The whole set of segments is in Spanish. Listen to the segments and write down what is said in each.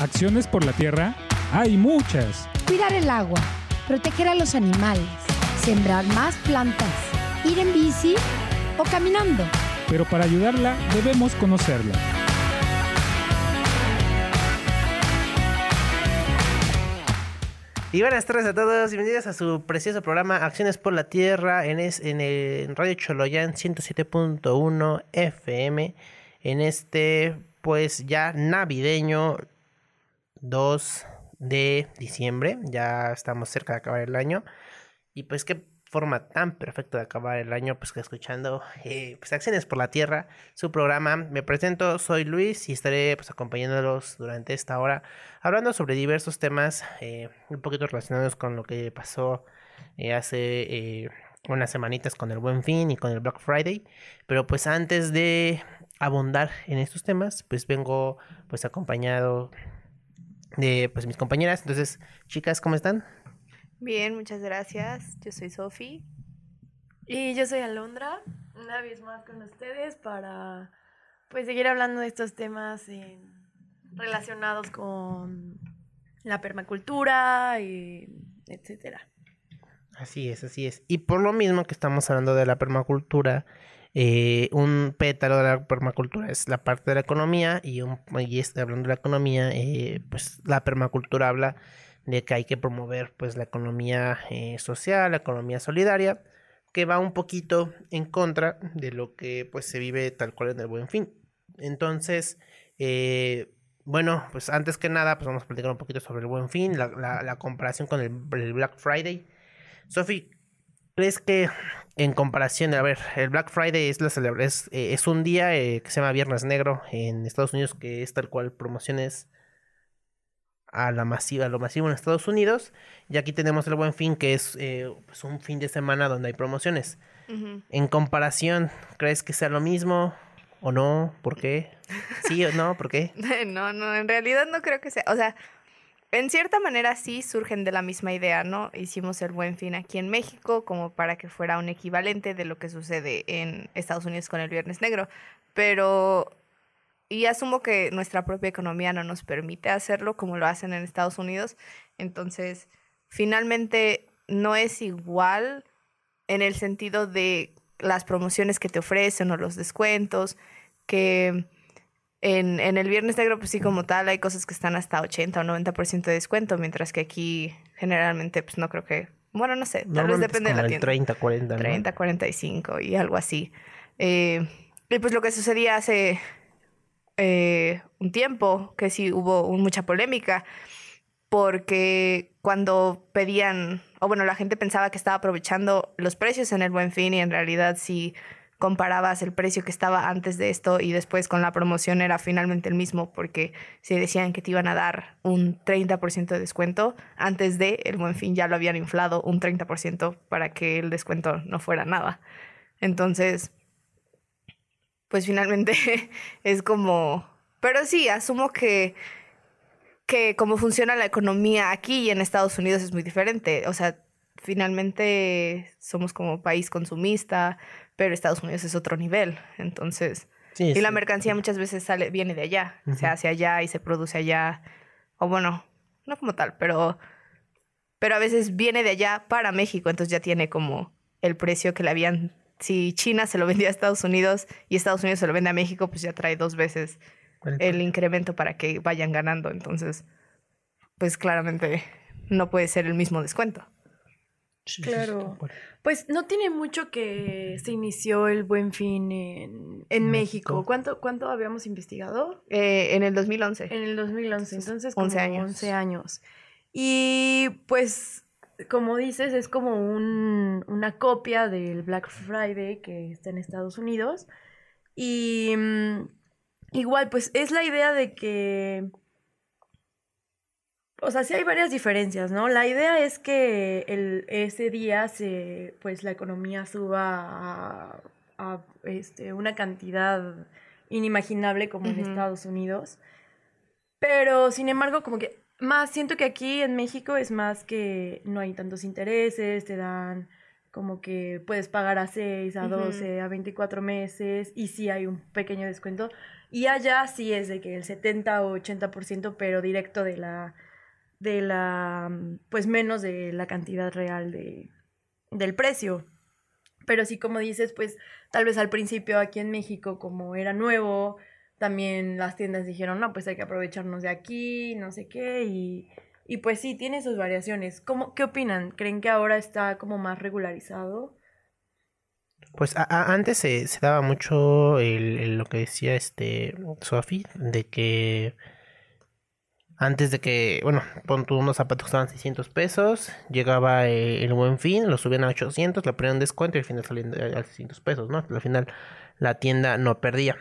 Acciones por la tierra hay muchas. Cuidar el agua, proteger a los animales, sembrar más plantas, ir en bici o caminando. Pero para ayudarla debemos conocerla. Y buenas tardes a todos, bienvenidos a su precioso programa Acciones por la Tierra en, es, en el Radio Choloyan 107.1 FM en este pues ya navideño 2 de diciembre, ya estamos cerca de acabar el año y pues qué forma tan perfecta de acabar el año pues que escuchando eh, pues Acciones por la Tierra, su programa. Me presento, soy Luis y estaré pues acompañándolos durante esta hora hablando sobre diversos temas eh, un poquito relacionados con lo que pasó eh, hace unas semanitas con el Buen Fin y con el Black Friday. Pero pues antes de abundar en estos temas, pues vengo pues acompañado de pues mis compañeras. Entonces, chicas, ¿cómo están? Bien, muchas gracias. Yo soy Sofi. Y yo soy Alondra, una vez más con ustedes para pues seguir hablando de estos temas relacionados con la permacultura y etcétera. Así es, así es. Y por lo mismo que estamos hablando de la permacultura, eh, un pétalo de la permacultura es la parte de la economía y, un, y este, hablando de la economía, eh, pues la permacultura habla de que hay que promover pues la economía eh, social, la economía solidaria, que va un poquito en contra de lo que pues se vive tal cual en el buen fin. Entonces, eh, bueno, pues antes que nada, pues vamos a platicar un poquito sobre el buen fin, la, la, comparación con el, Black Friday. Sofi, ¿crees que en comparación, a ver, el Black Friday es, la es, eh, es un día que se llama Viernes Negro en Estados Unidos, que es tal cual promociones a la masiva, a lo masivo en Estados Unidos. Y aquí tenemos el buen fin, que es eh, pues un fin de semana donde hay promociones. En comparación, ¿crees que sea lo mismo o no? ¿Por qué? ¿Sí o no? ¿Por qué? no, no, en realidad no creo que sea. O sea, en cierta manera sí surgen de la misma idea, ¿no? Hicimos el buen fin aquí en México como para que fuera un equivalente de lo que sucede en Estados Unidos con el Viernes Negro. Pero y asumo que nuestra propia economía no nos permite hacerlo como lo hacen en Estados Unidos. Entonces, finalmente no es igual en el sentido de las promociones que te ofrecen o los descuentos, que en, en el Viernes Negro, pues sí, como tal, hay cosas que están hasta 80 o 90% de descuento, mientras que aquí generalmente, pues no creo que, bueno, no sé, tal vez depende de la tienda. 30, 40, ¿no? 30, 45 y algo así. Eh, y pues lo que sucedía hace eh, un tiempo que sí hubo mucha polémica porque cuando pedían, o bueno, la gente pensaba que estaba aprovechando los precios en el buen fin y en realidad si comparabas el precio que estaba antes de esto y después con la promoción era finalmente el mismo porque se decían que te iban a dar un 30% de descuento, antes de el buen fin ya lo habían inflado un 30% para que el descuento no fuera nada. Entonces, pues finalmente es como... Pero sí, asumo que, que cómo funciona la economía aquí y en Estados Unidos es muy diferente. O sea, finalmente somos como país consumista, pero Estados Unidos es otro nivel. Entonces, y la mercancía muchas veces sale, viene de allá, se hace allá y se produce allá. O bueno, no como tal, pero, pero a veces viene de allá para México, entonces ya tiene como el precio que le habían si China se lo vendía a Estados Unidos y Estados Unidos se lo vende a México, pues ya trae dos veces el incremento para que vayan ganando. Entonces, pues claramente no puede ser el mismo descuento. Claro. Pues no tiene mucho que se inició el Buen Fin en, México. ¿Cuánto, ¿Cuánto habíamos investigado? Eh, en el 2011. En el 2011, entonces 11 años. 11 años. Y pues como dices, es como un, una copia del Black Friday que está en Estados Unidos. Y mm, igual, pues es la idea de que... O sea, sí hay varias diferencias, ¿no? La idea es que el, ese día se, pues la economía suba a, este, una cantidad inimaginable como en Estados Unidos. Pero, sin embargo, como que más siento que aquí en México es más que no hay tantos intereses, te dan como que puedes pagar a 6, a Ujú. 12, a 24 meses y sí hay un pequeño descuento. Y allá sí es de que el 70 o 80%, pero directo de la, de la, mm, pues menos de la cantidad real de, del precio. Pero sí, como dices, pues tal vez al principio aquí en México, como era nuevo, también las tiendas dijeron, no, pues hay que aprovecharnos de aquí, no sé qué, y, y pues sí, tiene sus variaciones. ¿Cómo, ¿Qué opinan? ¿Creen que ahora está como más regularizado? Pues a- antes se, daba mucho el- lo que decía este Sofi, de que antes de que, bueno, pon unos zapatos estaban 600 pesos, llegaba eh, el buen fin, lo subían a 800, le ponían descuento y al final salían de- a 600 pesos, ¿no? Al final la tienda no perdía.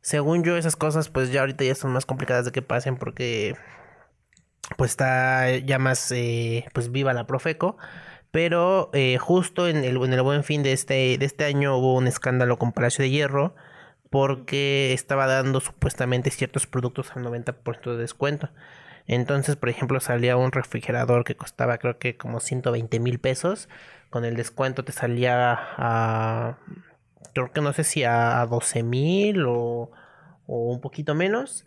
Según yo, esas cosas pues ya ahorita ya son más complicadas de que pasen porque pues está ya más eh, pues viva la Profeco. Pero eh, justo en el, en el buen fin de este, de este año hubo un escándalo con Palacio de Hierro porque estaba dando supuestamente ciertos productos al 90% de descuento. Entonces, por ejemplo, salía un refrigerador que costaba creo que como 120 mil pesos. Con el descuento te salía a... Creo que no sé si a 12 mil o, un poquito menos.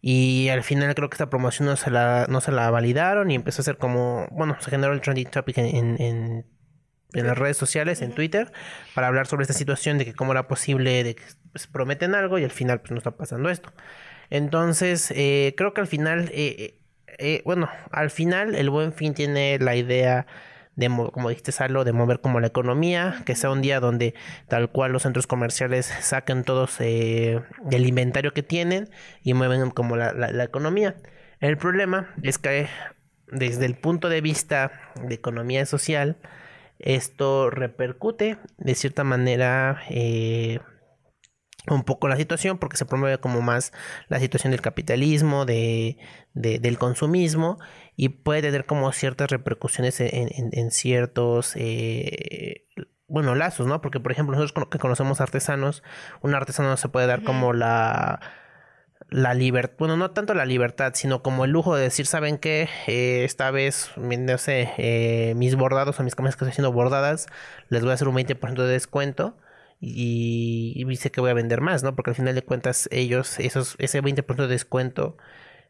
Y al final creo que esta promoción no se la, no se la validaron y empezó a ser como, bueno, se generó el trending topic en, en las redes sociales, en Twitter, para hablar sobre esta situación de que cómo era posible de que pues, prometen algo y al final pues no está pasando esto. Entonces, eh, creo que al final, eh, eh, bueno, al final el buen fin tiene la idea de, mo- como dijiste, Salo, de mover como la economía, que sea un día donde tal cual los centros comerciales saquen todos eh, el inventario que tienen y mueven como la, la- la economía. El problema es que desde el punto de vista de economía social, esto repercute de cierta manera eh, un poco la situación porque se promueve como más la situación del capitalismo, de, de- del consumismo y puede tener como ciertas repercusiones en, en- en ciertos, eh, bueno, lazos, ¿no? Porque por ejemplo nosotros que conocemos artesanos, un artesano se puede dar como la la libertad, bueno, no tanto la libertad, sino como el lujo de decir, ¿saben qué? Eh, esta vez, no sé, eh, mis bordados o mis camisas que estoy haciendo bordadas, les voy a hacer un 20% de descuento y, y dice que voy a vender más, ¿no? Porque al final de cuentas ellos, esos, ese 20% de descuento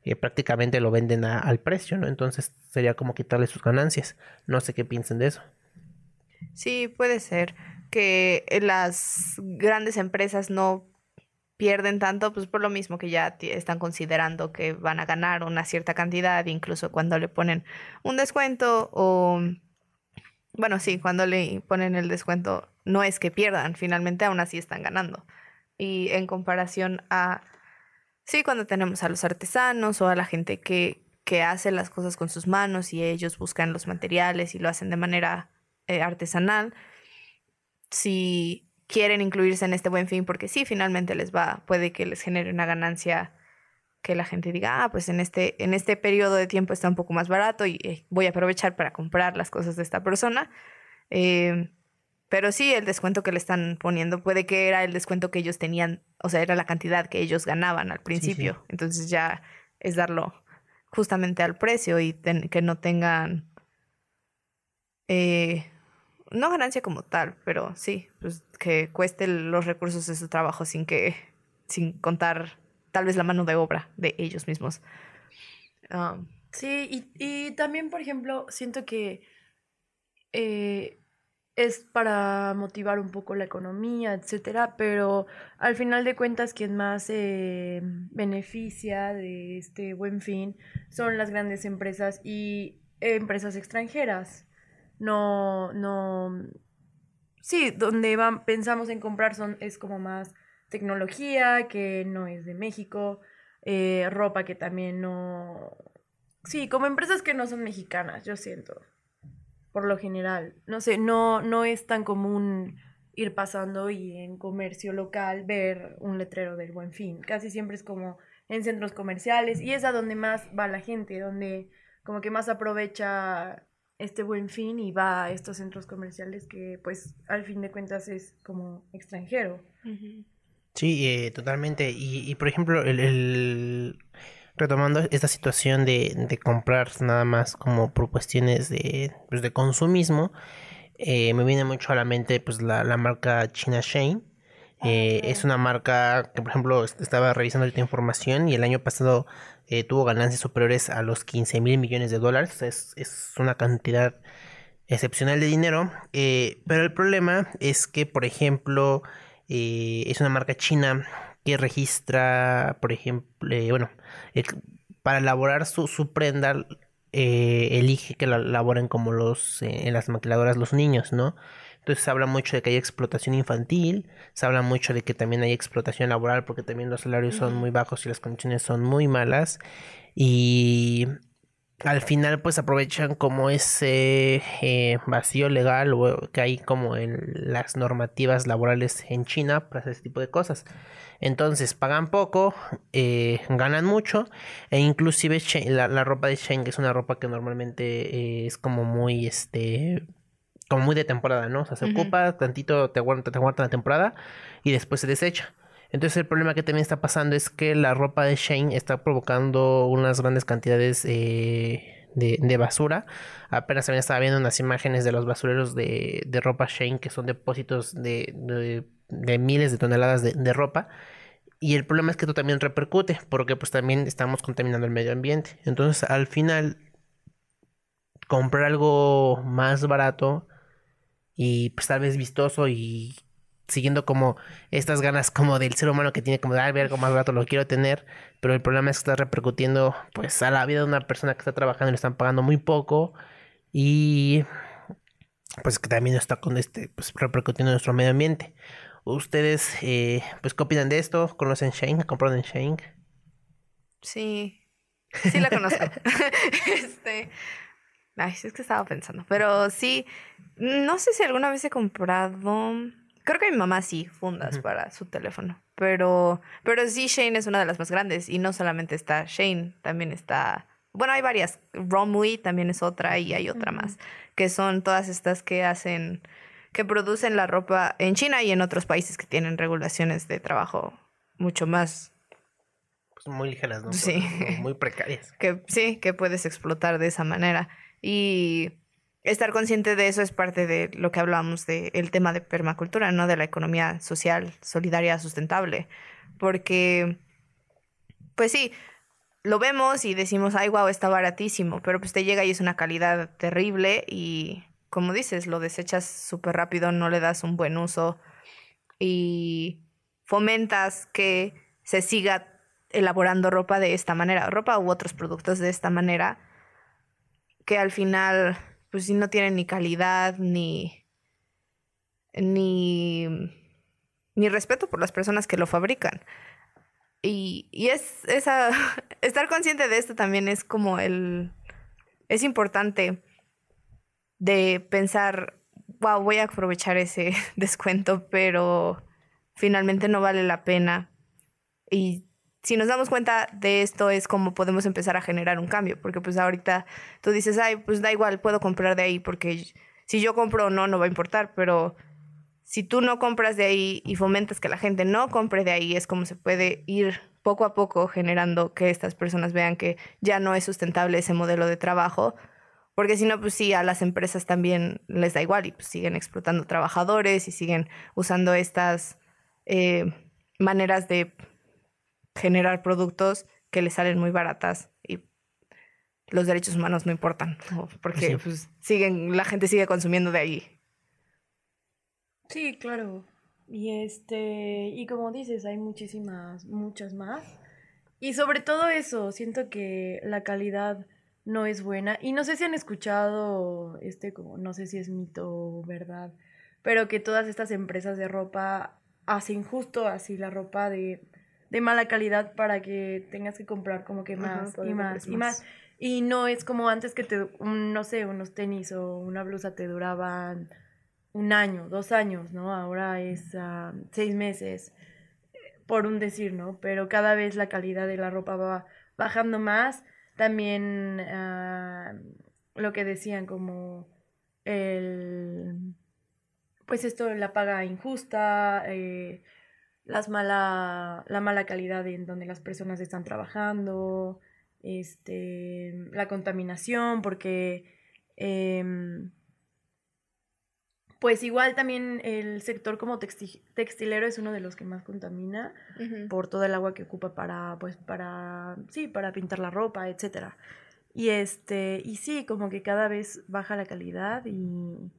eh, prácticamente lo venden al precio, ¿no? Entonces sería como quitarle sus ganancias. No sé qué piensen de eso. Sí, puede ser que las grandes empresas no pierden tanto, pues por lo mismo que ya están considerando que van a ganar una cierta cantidad, incluso cuando le ponen un descuento o, bueno, sí, cuando le ponen el descuento, no es que pierdan, finalmente aún así están ganando. Y en comparación a, sí, cuando tenemos a los artesanos o a la gente que, que hace las cosas con sus manos y ellos buscan los materiales y lo hacen de manera eh, artesanal, si quieren incluirse en este buen fin, porque sí, finalmente les va, puede que les genere una ganancia que la gente diga, ah, pues en este, en este periodo de tiempo está un poco más barato y eh, voy a aprovechar para comprar las cosas de esta persona. Eh, pero sí, el descuento que le están poniendo puede que era el descuento que ellos tenían, o sea, era la cantidad que ellos ganaban al principio. Entonces ya es darlo justamente al precio y ten- que no tengan eh, no ganancia como tal, pero sí, pues que cueste los recursos de su trabajo sin que, sin contar tal vez la mano de obra de ellos mismos. Um, Sí, y, y también, por ejemplo, siento que eh, es para motivar un poco la economía, etcétera, pero al final de cuentas quien más eh, beneficia de este buen fin son las grandes empresas y empresas extranjeras. No, no, sí, donde van, pensamos en comprar son, es como más tecnología que no es de México, eh, ropa que también no, Sí, como empresas que no son mexicanas, yo siento. Por lo general. No sé, no, no es tan común ir pasando y en comercio local ver un letrero del buen fin. Casi siempre es como en centros comerciales y es a donde más va la gente, donde como que más aprovecha este buen fin y va a estos centros comerciales que pues al fin de cuentas es como extranjero. Sí, eh, totalmente. Y, y, por ejemplo, el, el- retomando esta situación de, de comprar nada más como por cuestiones de, pues, de consumismo, eh, me viene mucho a la mente pues la, la marca China Shane. Eh, es una marca que, por ejemplo, est- estaba revisando esta información y el año pasado eh, tuvo ganancias superiores a los 15 mil millones de dólares. Es, es una cantidad excepcional de dinero. eh, pero el problema es que, por ejemplo, eh, es una marca china que registra, por ejemplo, eh, bueno, para elaborar su, su prenda, elige que la elaboren como los en las maquiladoras los niños, ¿no? Entonces se habla mucho de que hay explotación infantil, se habla mucho de que también hay explotación laboral porque también los salarios son muy bajos y las condiciones son muy malas y al final pues aprovechan como ese eh, vacío legal o que hay como en las normativas laborales en China para hacer ese tipo de cosas. Entonces pagan poco, eh, ganan mucho e inclusive la, la ropa de Shein que es una ropa que normalmente eh, es como muy este como muy de temporada, ¿no? O sea, se ocupa, tantito te aguanta, te aguanta la temporada y después se desecha. Entonces el problema que también está pasando es que la ropa de Shane está provocando unas grandes cantidades eh, de, de basura. Apenas también estaba viendo unas imágenes de los basureros de, de ropa Shane que son depósitos de, de- de miles de toneladas de, de ropa. Y el problema es que esto también repercute porque pues también estamos contaminando el medio ambiente. Entonces al final comprar algo más barato y pues tal vez vistoso y siguiendo como estas ganas como del ser humano que tiene como de "Ay, ver algo más barato lo quiero tener pero el problema es que está repercutiendo pues a la vida de una persona que está trabajando y le están pagando muy poco y pues que también está con este pues repercutiendo en nuestro medio ambiente. Ustedes eh, pues qué opinan de esto conocen Shane compraron en Shane Sí, sí la conozco. este, ay, sí, es que estaba pensando, pero sí, no sé si alguna vez he comprado, creo que mi mamá sí, fundas para su teléfono, pero, pero sí, Shane es una de las más grandes y no solamente está Shane, también está, bueno, hay varias, Romwe también es otra y hay otra más, que son todas estas que hacen, que producen la ropa en China y en otros países que tienen regulaciones de trabajo mucho más pues muy ligeras no Sí. Muy- muy precarias que sí, que puedes explotar de esa manera. Y estar consciente de eso es parte de lo que hablábamos del tema de permacultura, ¿no? De la economía social, solidaria, sustentable. Porque, pues sí, lo vemos y decimos, ay, wow, está baratísimo, pero pues te llega y es una calidad terrible y, como dices, lo desechas súper rápido, no le das un buen uso y fomentas que se siga elaborando ropa de esta manera, ropa u otros productos de esta manera, que al final, pues sí, no tienen ni calidad ni, ni, ni respeto por las personas que lo fabrican. Y, y es esa, estar consciente de esto también es como el, es importante de pensar, wow, voy a aprovechar ese descuento, pero finalmente no vale la pena. Y si nos damos cuenta de esto es como podemos empezar a generar un cambio, porque pues ahorita tú dices, ay, pues da igual, puedo comprar de ahí, porque si yo compro o no, no va a importar, pero si tú no compras de ahí y fomentas que la gente no compre de ahí, es como se puede ir poco a poco generando que estas personas vean que ya no es sustentable ese modelo de trabajo, porque si no, pues sí, a las empresas también les da igual y pues siguen explotando trabajadores y siguen usando estas eh, maneras de generar productos que les salen muy baratas y los derechos humanos no importan, o porque Sí. pues, siguen, la gente sigue consumiendo de ahí. Sí, claro. Y este, y como dices, hay muchísimas, muchas más. Y sobre todo eso, siento que la calidad no es buena. Y no sé si han escuchado, este, como, no sé si es mito o verdad, pero que todas estas empresas de ropa hacen justo así la ropa de, de mala calidad para que tengas que comprar como que Ajá, más y más y más. Y no es como antes que te, un- no sé, unos tenis o una blusa te duraban un año, dos años, ¿no? Ahora es ah, seis meses, por un decir, ¿no? Pero cada vez la calidad de la ropa va bajando más. También ah, lo que decían como el, pues esto, la paga injusta, eh, las mala, la mala calidad en donde las personas están trabajando, este, la contaminación, porque em, pues igual también el sector como texti- textilero es uno de los que más contamina por todo el agua que ocupa para, pues, para, sí, para pintar la ropa, etcétera. Y este, y sí, como que cada vez baja la calidad y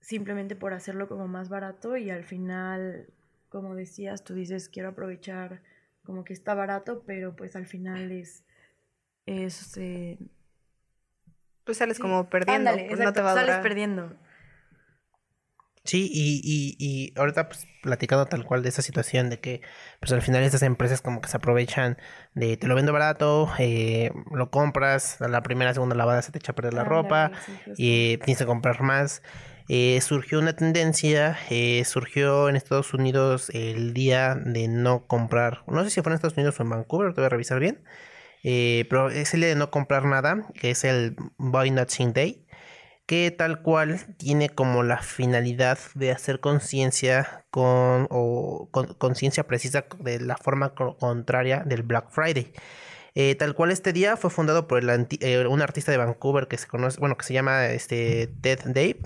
simplemente por hacerlo como más barato y al final, como decías, tú dices, quiero aprovechar como que está barato, pero pues al final es, es, eh, Pues sales sí. como perdiendo. Ándale, pues no te va a sales durar. perdiendo. Sí, y, y, y ahorita pues platicando tal cual de esa situación de que pues al final estas empresas como que se aprovechan de te lo vendo barato, eh, lo compras, a la primera, segunda lavada se te echa a perder la ropa sí, y eh, tienes que comprar más. Eh, surgió una tendencia, eh, surgió en Estados Unidos el día de no comprar, no sé si fue en Estados Unidos o en Vancouver, te voy a revisar bien, eh, pero es el día de no comprar nada, que es el Buy Nothing Day que tal cual tiene como la finalidad de hacer conciencia con o con- conciencia precisa de la forma co- contraria del Black Friday. Eh, tal cual este día fue fundado por el anti- eh, un artista de Vancouver que se conoce, bueno, que se llama este Ted Dave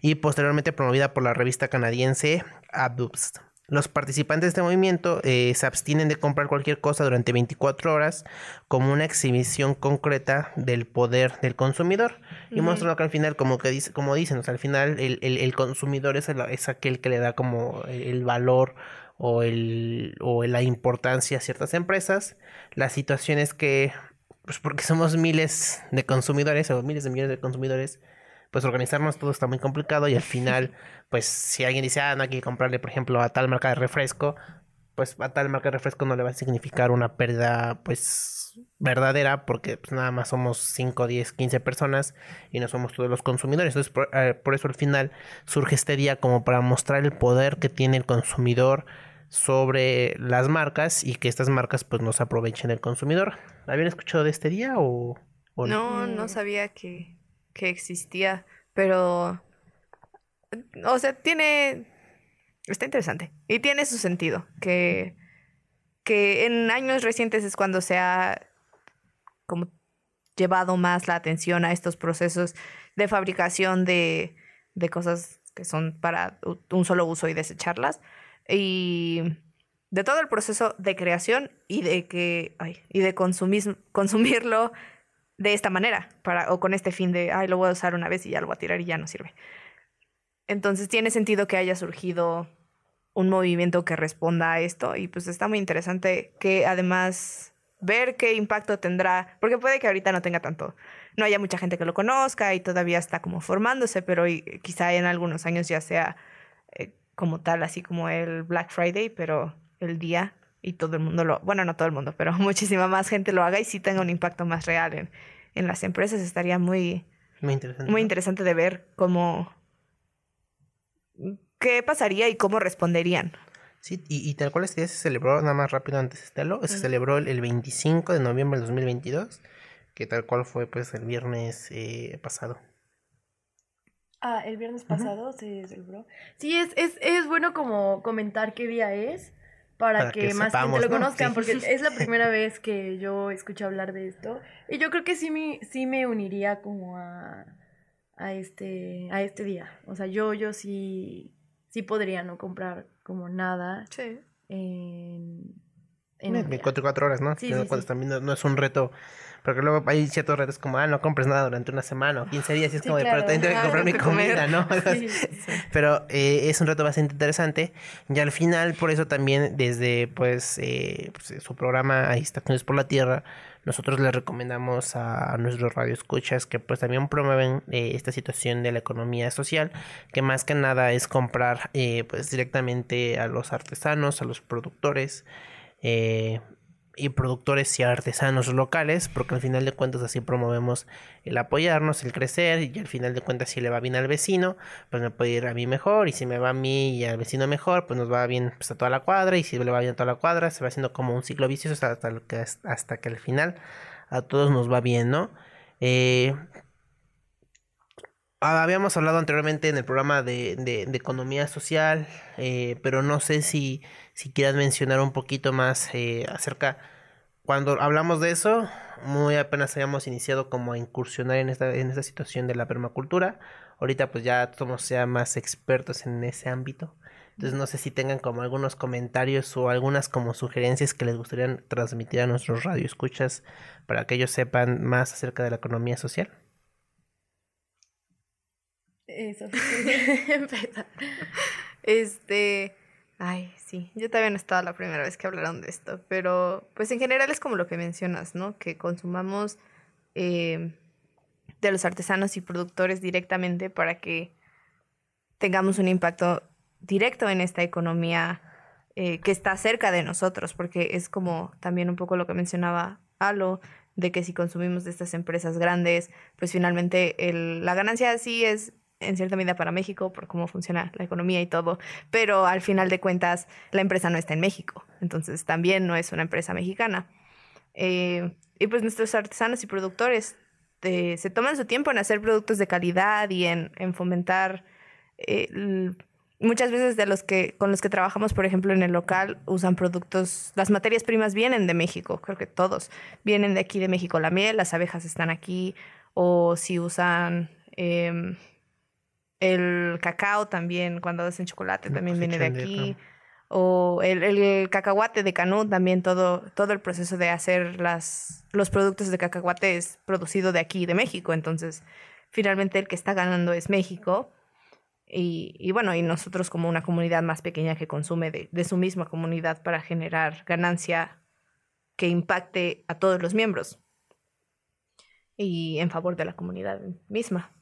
y posteriormente promovida por la revista canadiense Abubs. Los participantes de este movimiento eh, se abstienen de comprar cualquier cosa durante 24 horas como una exhibición concreta del poder del consumidor y muestran que al final como que dice, como dicen, o sea, al final el, el- el consumidor es, el- es aquel que le da como el valor o el o la importancia a ciertas empresas. La situación es que pues porque somos miles de consumidores o miles de millones de consumidores, pues organizarnos todo está muy complicado y al final, pues si alguien dice, ah, no hay que comprarle, por ejemplo, a tal marca de refresco, pues a tal marca de refresco no le va a significar una pérdida, pues verdadera, porque pues, nada más somos 5, 10, 15 personas y no somos todos los consumidores. Entonces, por, eh, por eso al final surge este día como para mostrar el poder que tiene el consumidor sobre las marcas y que estas marcas pues no se aprovechen del consumidor. ¿Habían escuchado de este día o, No, no Mm. sabía que, que existía, pero, o sea, tiene, está interesante y tiene su sentido, que, que en años recientes es cuando se ha como llevado más la atención a estos procesos de fabricación de, de cosas que son para un solo uso y desecharlas y de todo el proceso de creación y de que ay, y de consumir, consumirlo de esta manera para o con este fin de ay lo voy a usar una vez y ya lo voy a tirar y ya no sirve. Entonces tiene sentido que haya surgido un movimiento que responda a esto y pues está muy interesante que además ver qué impacto tendrá porque puede que ahorita no tenga tanto no haya mucha gente que lo conozca y todavía está como formándose pero quizá en algunos años ya sea eh, como tal así como el Black Friday pero el día y todo el mundo lo, bueno, no todo el mundo, pero muchísima más gente lo haga y sí tenga un impacto más real en, en las empresas, estaría muy, Muy interesante. muy ¿no? interesante de ver cómo, qué pasaría y cómo responderían. Sí, y, y tal cual este día se celebró, nada más rápido antes de estarlo, se celebró el, el 25 de noviembre del 2022, que tal cual fue pues el viernes eh, pasado. Ah, el viernes pasado se celebró. Sí, es, es, es bueno como comentar qué día es para, Para que, que más sepamos, gente lo ¿no? conozcan, Sí. porque es la primera vez que yo escucho hablar de esto. Y yo creo que sí me, sí me uniría como a, a, este, a este día. O sea, yo, yo sí, sí podría no comprar como nada Sí. en, en Eh, un día. 24 horas, ¿no? Sí, sí, sí. también no, no es un reto, porque luego hay ciertos retos como, ah, no compres nada durante una semana o 15 días, y es Sí, como de, claro. pero también tengo que comprar mi comer. comida, ¿no? Sí. Pero eh, es un reto bastante interesante y al final por eso también desde pues, eh, pues, su programa Estaciones por la Tierra nosotros les recomendamos a, nuestros radioescuchas que pues también promueven eh, esta situación de la economía social que más que nada es comprar eh, pues directamente a los artesanos, a los productores eh, y productores y artesanos locales, porque al final de cuentas así promovemos el apoyarnos, el crecer, y al final de cuentas si le va bien al vecino, pues me puede ir a mí mejor, y si me va a mí y al vecino mejor, pues nos va bien pues, a toda la cuadra, y si le va bien a toda la cuadra, se va haciendo como un ciclo vicioso hasta, que, hasta que al final a todos nos va bien, ¿no? Eh, Habíamos hablado anteriormente en el programa de, de- de economía social, eh, pero no sé si, si quieras mencionar un poquito más eh, acerca, cuando hablamos de eso, muy apenas habíamos iniciado como a incursionar en esta, en esta situación de la permacultura, ahorita pues ya somos ya más expertos en ese ámbito. Entonces no sé si tengan como algunos comentarios o algunas como sugerencias que les gustaría transmitir a nuestros radioescuchas para que ellos sepan más acerca de la economía social. Eso. Este, ay, sí, yo también no estaba la primera vez que hablaron de esto, pero pues en general es como lo que mencionas, ¿no? Que consumamos eh, de los artesanos y productores directamente para que tengamos un impacto directo en esta economía eh, que está cerca de nosotros, porque es como también un poco lo que mencionaba Alo, de que si consumimos de estas empresas grandes, pues finalmente el, la ganancia sí es en cierta medida para México por cómo funciona la economía y todo, pero al final de cuentas la empresa no está en México, entonces también no es una empresa mexicana. Eh, y pues nuestros artesanos y productores eh, se toman su tiempo en hacer productos de calidad y en, en fomentar eh, muchas veces de los que con los que trabajamos, por ejemplo, en el local, usan productos, las materias primas vienen de México, creo que todos vienen de aquí de México, la miel, las abejas están aquí, o si usan em, el cacao también, cuando hacen chocolate, también viene de aquí. O el, el, cacahuate de Canú, también todo, todo el proceso de hacer las, los productos de cacahuate es producido de aquí, de México. Entonces, finalmente el que está ganando es México. Y, y bueno, y nosotros como una comunidad más pequeña que consume de, de su misma comunidad para generar ganancia que impacte a todos los miembros y en favor de la comunidad misma.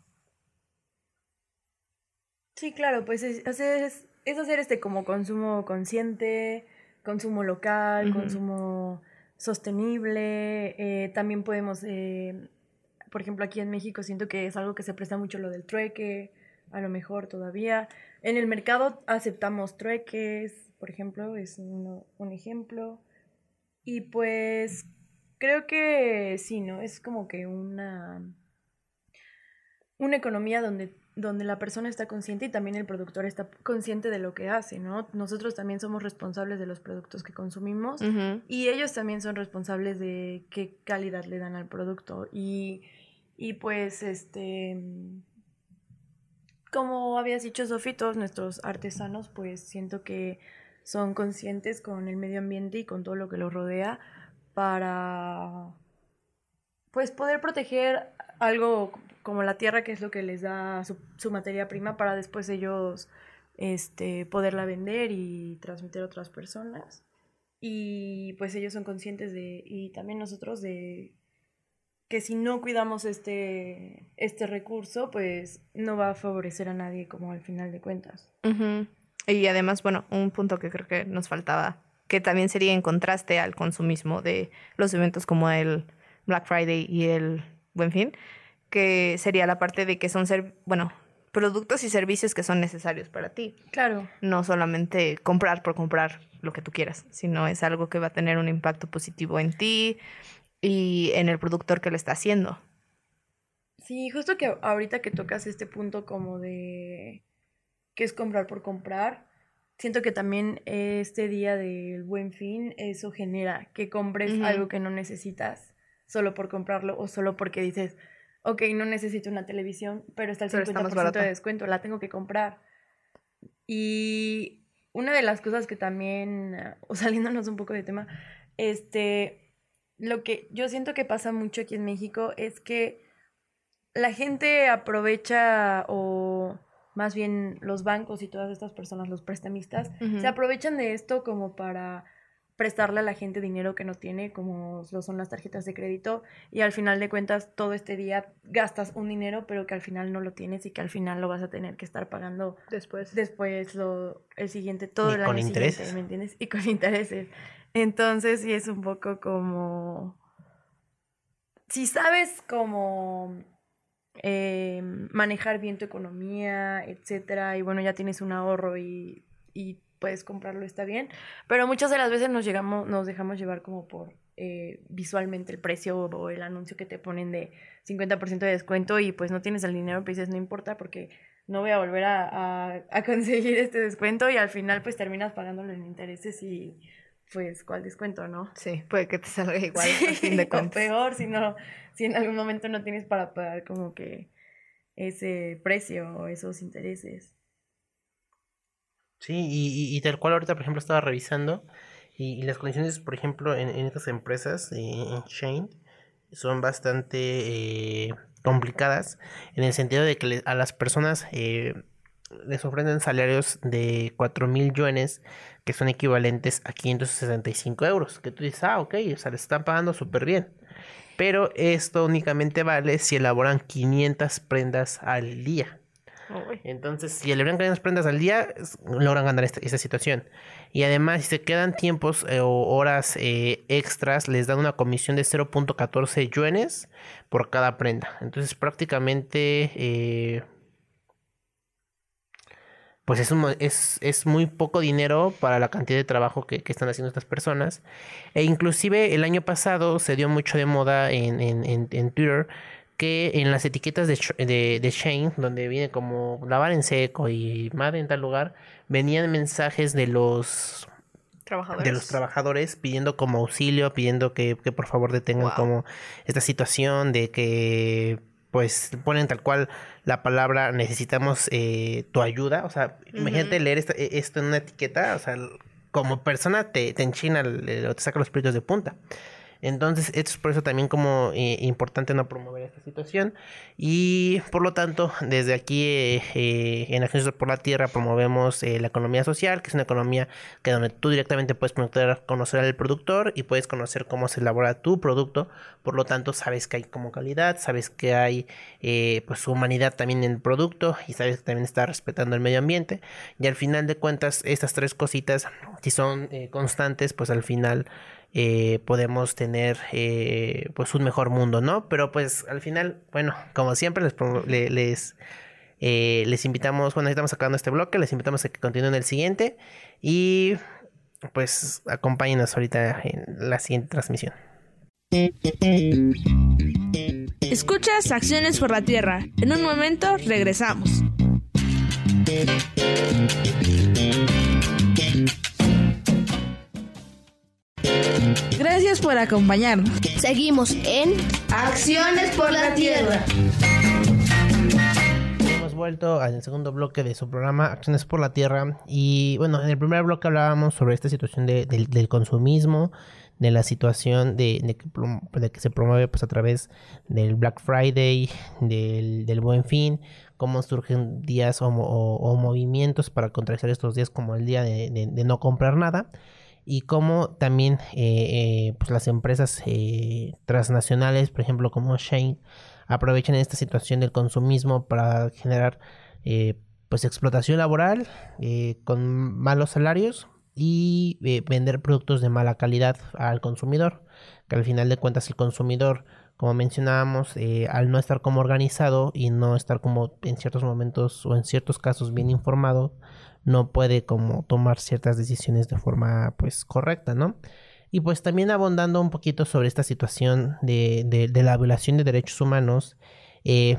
Sí, claro, pues es hacer, es hacer este como consumo consciente, consumo local, consumo sostenible. eh, también podemos, eh, por ejemplo, aquí en México siento que es algo que se presta mucho lo del trueque, a lo mejor todavía. En el mercado aceptamos trueques, por ejemplo, es uno- un ejemplo. Y pues creo que sí, ¿no? Es como que una una economía donde, donde la persona está consciente y también el productor está consciente de lo que hace, ¿no? Nosotros también somos responsables de los productos que consumimos y ellos también son responsables de qué calidad le dan al producto. Y, y pues, este, como habías dicho, Sofi, todos nuestros artesanos, pues siento que son conscientes con el medio ambiente y con todo lo que los rodea para, pues, poder proteger algo como la tierra, que es lo que les da su, materia prima, para después ellos este, poderla vender y transmitir a otras personas. Y pues ellos son conscientes de, y también nosotros, de que si no cuidamos este, este recurso, pues no va a favorecer a nadie como al final de cuentas. Ujú. Y además, bueno, un punto que creo que nos faltaba, que también sería en contraste al consumismo de los eventos como el Black Friday y el Buen Fin, que sería la parte de que son, ser, bueno, productos y servicios que son necesarios para ti. Claro. No solamente comprar por comprar lo que tú quieras, sino es algo que va a tener un impacto positivo en ti y en el productor que lo está haciendo. Sí, justo que ahorita que tocas este punto como de que es comprar por comprar, siento que también este día del buen fin, eso genera que compres algo que no necesitas solo por comprarlo o solo porque dices, ok, no necesito una televisión, pero está el Pero está 50% más barato. de descuento, la tengo que comprar. Y una de las cosas que también, o saliéndonos un poco de tema, este, lo que yo siento que pasa mucho aquí en México es que la gente aprovecha o más bien los bancos y todas estas personas, los prestamistas, se aprovechan de esto como para prestarle a la gente dinero que no tiene, como lo son las tarjetas de crédito, y al final de cuentas todo este día gastas un dinero, pero que al final no lo tienes y que al final lo vas a tener que estar pagando Después. después lo, el siguiente, todo Y el con año intereses. siguiente, ¿me entiendes? Y con intereses. Entonces sí es un poco como... Si sabes cómo eh, manejar bien tu economía, etcétera, y bueno, ya tienes un ahorro y, y puedes comprarlo, está bien. Pero muchas de las veces nos llegamos, nos dejamos llevar como por eh, visualmente el precio o el anuncio que te ponen de 50% de descuento y pues no tienes el dinero, pues dices, no importa porque no voy a volver a, a- a conseguir este descuento y al final pues terminas pagándolo en intereses y pues cuál descuento, ¿no? Sí, puede que te salga igual al fin de o cuentas. peor si no, si en algún momento no tienes para pagar como que ese precio o esos intereses. Sí, y, y, tal cual ahorita, por ejemplo, estaba revisando y, las condiciones, por ejemplo, en, estas empresas, eh, en Shane, son bastante eh, complicadas en el sentido de que a las personas eh, les ofrecen salarios de 4 mil yuanes que son equivalentes a 565 euros. Que tú dices, ah, ok, o sea, les están pagando súper bien. Pero esto únicamente vale si elaboran 500 prendas al día. Entonces, si elaboran 500 prendas al día, logran ganar esta, situación. Y además, si se quedan tiempos eh, o horas eh, extras, les dan una comisión de 0.14 yuanes por cada prenda. Entonces, prácticamente... Eh, pues es, es, es, muy poco dinero para la cantidad de trabajo que, están haciendo estas personas. E inclusive el año pasado se dio mucho de moda en, en, en, Twitter que en las etiquetas de, de, de, Shane, donde viene como lavar en seco y madre en tal lugar, venían mensajes de los trabajadores, de los trabajadores pidiendo como auxilio, pidiendo que, que por favor detengan como esta situación de que pues ponen tal cual la palabra necesitamos eh, tu ayuda. O sea, imagínate leer e, esto en una etiqueta, o sea, como persona te, te enchina, te saca los pelitos de punta. Entonces, esto es por eso también como eh, importante no promover esta situación. Y por lo tanto, desde aquí eh, eh, en Acciones por la Tierra promovemos la economía social, que es una economía que donde tú directamente puedes conocer al productor y puedes conocer cómo se elabora tu producto. Por lo tanto, sabes que hay como calidad, sabes que hay pues humanidad también en el producto y sabes que también está respetando el medio ambiente. Y al final de cuentas, estas tres cositas, si son constantes, pues al final eh, podemos tener eh, pues un mejor mundo, ¿no? Pero pues al final, bueno, como siempre les, les, eh, les invitamos, bueno, estamos sacando este bloque, les invitamos a que continúen el siguiente y pues acompáñenos ahorita en la siguiente transmisión. Escuchas Acciones por la Tierra. En un momento regresamos. Gracias por acompañarnos. Seguimos en Acciones por la Tierra. Hemos vuelto al segundo bloque de su programa Acciones por la Tierra y bueno, en el primer bloque hablábamos sobre esta situación del consumismo, de la situación de, que, se promueve pues a través del Black Friday, del, Buen Fin, cómo surgen días o, movimientos para contrarrestar estos días como el día de no comprar nada y cómo también eh, eh, pues las empresas eh, transnacionales, por ejemplo como Shane, aprovechan esta situación del consumismo para generar pues explotación laboral con malos salarios y vender productos de mala calidad al consumidor, que al final de cuentas el consumidor como mencionábamos, al no estar como organizado y no estar como en ciertos momentos o en ciertos casos bien informado, no puede como tomar ciertas decisiones de forma pues correcta, ¿no? Y pues también abondando un poquito sobre esta situación de, de, la violación de derechos humanos eh,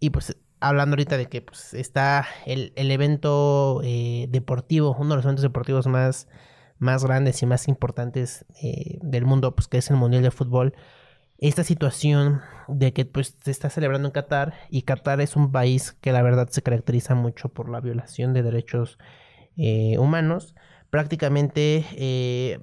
y pues hablando ahorita de que pues, está el, el evento eh, deportivo, uno de los eventos deportivos más, más grandes y más importantes eh, del mundo, pues que es el Mundial de Fútbol, esta situación de que pues se está celebrando en Qatar y Qatar es un país que la verdad se caracteriza mucho por la violación de derechos eh, humanos. Prácticamente eh,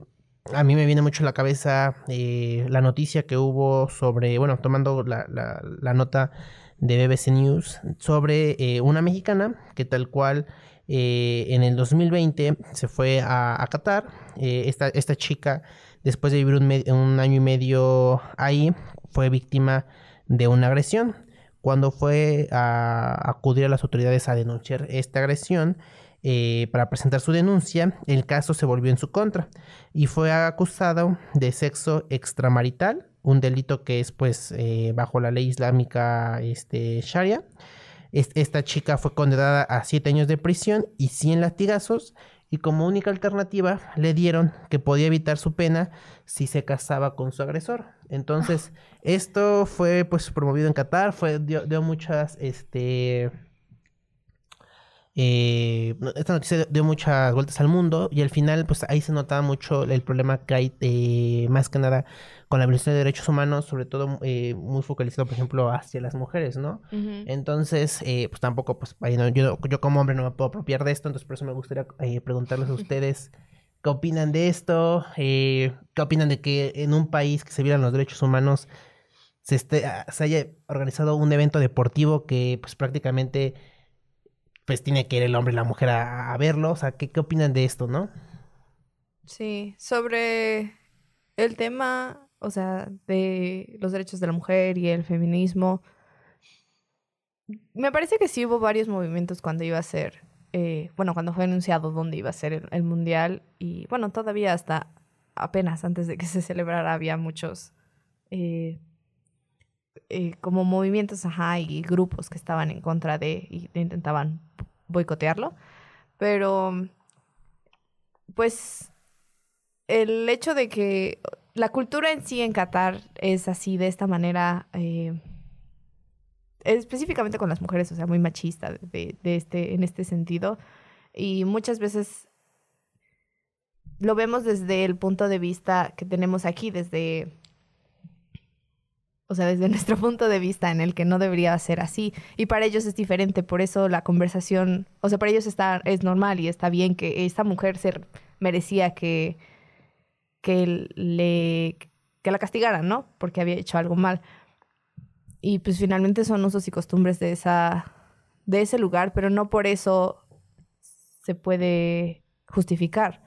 a mí me viene mucho a la cabeza eh, la noticia que hubo sobre, bueno, tomando la, la, nota de BBC News sobre una mexicana que tal cual en el 2020 se fue a, a Qatar. esta, esta chica después de vivir un, año y medio ahí, fue víctima de una agresión. Cuando fue a acudir a las autoridades a denunciar esta agresión, eh, para presentar su denuncia, el caso se volvió en su contra y fue acusado de sexo extramarital, un delito que es pues eh, bajo la ley islámica este, Sharia. esta chica fue condenada a siete años de prisión y 100 latigazos y como única alternativa le dieron que podía evitar su pena si se casaba con su agresor. Entonces, esto fue pues promovido en Qatar, fue dio, muchas este eh, esta noticia dio muchas vueltas al mundo y al final pues ahí se notaba mucho el problema que hay eh, más que nada con la violación de derechos humanos, sobre todo eh, muy focalizado por ejemplo hacia las mujeres, ¿no? Entonces, eh, pues tampoco, pues, yo, yo como hombre no me puedo apropiar de esto, entonces por eso me gustaría eh, preguntarles a ustedes qué opinan de esto, qué opinan de que en un país que se violan los derechos humanos se, esté, ah, se haya organizado un evento deportivo que pues prácticamente pues tiene que ir el hombre y la mujer a, verlo, o sea, ¿qué, qué opinan de esto, no? Sí, sobre el tema, o sea, de los derechos de la mujer y el feminismo, me parece que sí hubo varios movimientos cuando iba a ser, eh, bueno, cuando fue anunciado dónde iba a ser el, el mundial. Y bueno, todavía hasta apenas antes de que se celebrara había muchos eh, eh, como movimientos, ajá, y grupos que estaban en contra de y intentaban boicotearlo, pero pues el hecho de que la cultura en sí en Qatar es así, de esta manera, eh, específicamente con las mujeres, o sea, muy machista de, este, en este sentido. Y muchas veces lo vemos desde el punto de vista que tenemos aquí, desde, o sea, desde nuestro punto de vista en el que no debería ser así. Y para ellos es diferente, por eso la conversación, o sea, para ellos está, es normal y está bien que esta mujer merecía que que le que la castigaran, ¿no? Porque había hecho algo mal. Y pues finalmente son usos y costumbres de esa de ese lugar, pero no por eso se puede justificar.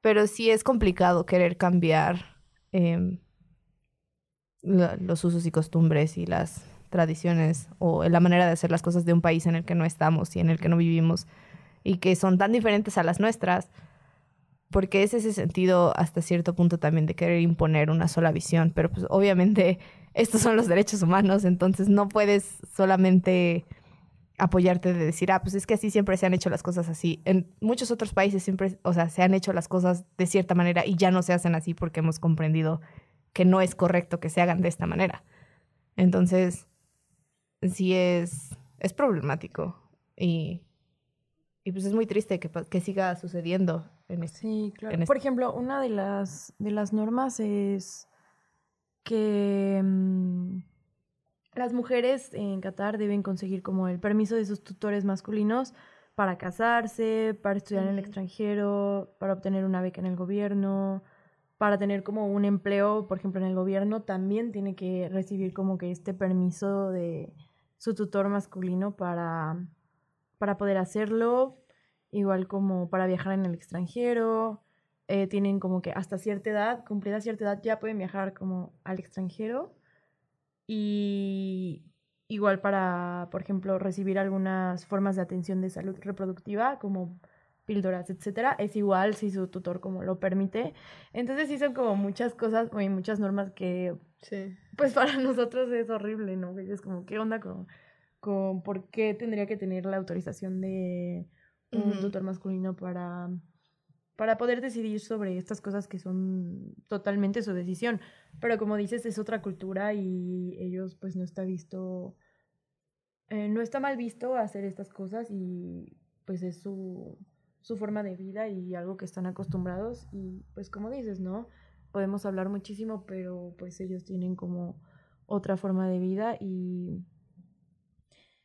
Pero sí es complicado querer cambiar em, los usos y costumbres y las tradiciones o la manera de hacer las cosas de un país en el que no estamos y en el que no vivimos y que son tan diferentes a las nuestras porque es ese sentido hasta cierto punto también de querer imponer una sola visión, pero pues obviamente estos son los derechos humanos, entonces no puedes solamente apoyarte de decir, ah, pues es que así siempre se han hecho las cosas así. En muchos otros países siempre, o sea, se han hecho las cosas de cierta manera y ya no se hacen así porque hemos comprendido que no es correcto que se hagan de esta manera. Entonces, sí es, es problemático y, y pues es muy triste que, que siga sucediendo en este Sí, claro. en este- Por ejemplo, una de las, de las normas es que mm, las mujeres en Qatar deben conseguir como el permiso de sus tutores masculinos para casarse, para estudiar en el extranjero, para obtener una beca en el gobierno, para tener como un empleo, por ejemplo, en el gobierno, también tiene que recibir como que este permiso de su tutor masculino para, para poder hacerlo, igual como para viajar en el extranjero, eh, tienen como que hasta cierta edad, cumplida cierta edad, ya pueden viajar como al extranjero. Y igual para, por ejemplo, recibir algunas formas de atención de salud reproductiva, como píldoras, etcétera, es igual si su tutor como lo permite. Entonces sí son como muchas cosas, y muchas normas que Sí. pues para nosotros es horrible, ¿no? Es como, ¿qué onda con, con por qué tendría que tener la autorización de un tutor masculino para, para poder decidir sobre estas cosas que son totalmente su decisión? Pero como dices, es otra cultura y ellos pues no está visto, eh, no está mal visto hacer estas cosas y pues es su, su forma de vida y algo que están acostumbrados y pues como dices, ¿no? podemos hablar muchísimo, pero pues ellos tienen como otra forma de vida y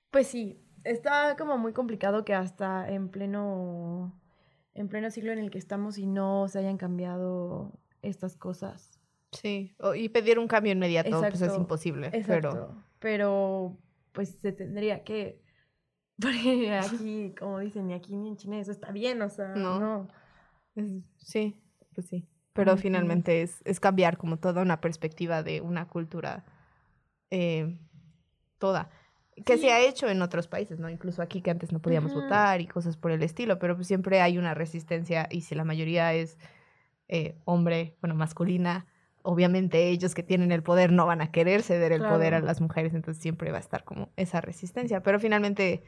pues sí, está como muy complicado que hasta en pleno en pleno siglo en el que estamos y no se hayan cambiado estas cosas. Sí, y pedir un cambio inmediato pues es imposible, Exacto. pero Pero pues se tendría que porque aquí, como dicen, ni aquí ni en China eso está bien, o sea, No. sí, pues sí. Pero finalmente es, es cambiar como toda una perspectiva de una cultura eh, toda. Que Sí. se ha hecho en otros países, ¿no? Incluso aquí que antes no podíamos votar y cosas por el estilo, pero pues siempre hay una resistencia y si la mayoría es eh, hombre, bueno, masculina, obviamente ellos que tienen el poder no van a querer ceder el poder a las mujeres, entonces siempre va a estar como esa resistencia. Pero finalmente,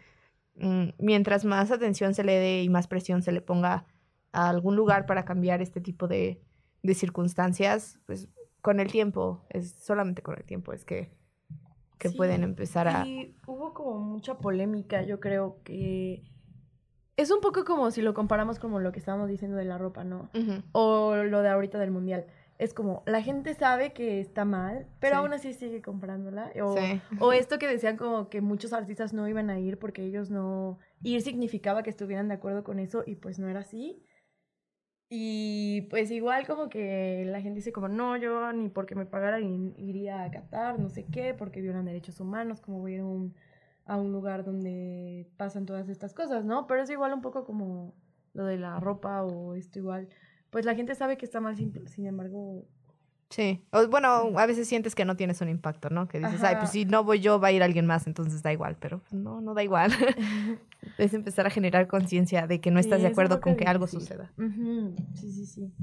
mientras más atención se le dé y más presión se le ponga a algún lugar para cambiar este tipo de, de circunstancias, pues con el tiempo, es solamente con el tiempo es que, que Sí, pueden empezar a... Y hubo como mucha polémica, yo creo que es un poco como si lo comparamos como lo que estábamos diciendo de la ropa, ¿no? O lo de ahorita del mundial. Es como, la gente sabe que está mal, pero Sí. aún así sigue comprándola. O, Sí. o esto que decían como que muchos artistas no iban a ir porque ellos no... Ir significaba que estuvieran de acuerdo con eso y pues no era así. Y pues igual como que la gente dice como, no, yo ni porque me pagaran iría a Qatar, no sé qué, porque violan derechos humanos, como voy a ir a un, a un lugar donde pasan todas estas cosas, ¿no? Pero es igual un poco como lo de la ropa o esto igual. Pues la gente sabe que está mal, sin, sin embargo... Sí. O, bueno, a veces sientes que no tienes un impacto, ¿no? Que dices, ay, Ajá. pues si no voy yo, va a ir alguien más, entonces da igual. Pero pues, no, no da igual. es empezar a generar conciencia de que no Sí, estás de acuerdo con que algo suceda. Sí, sí, sí.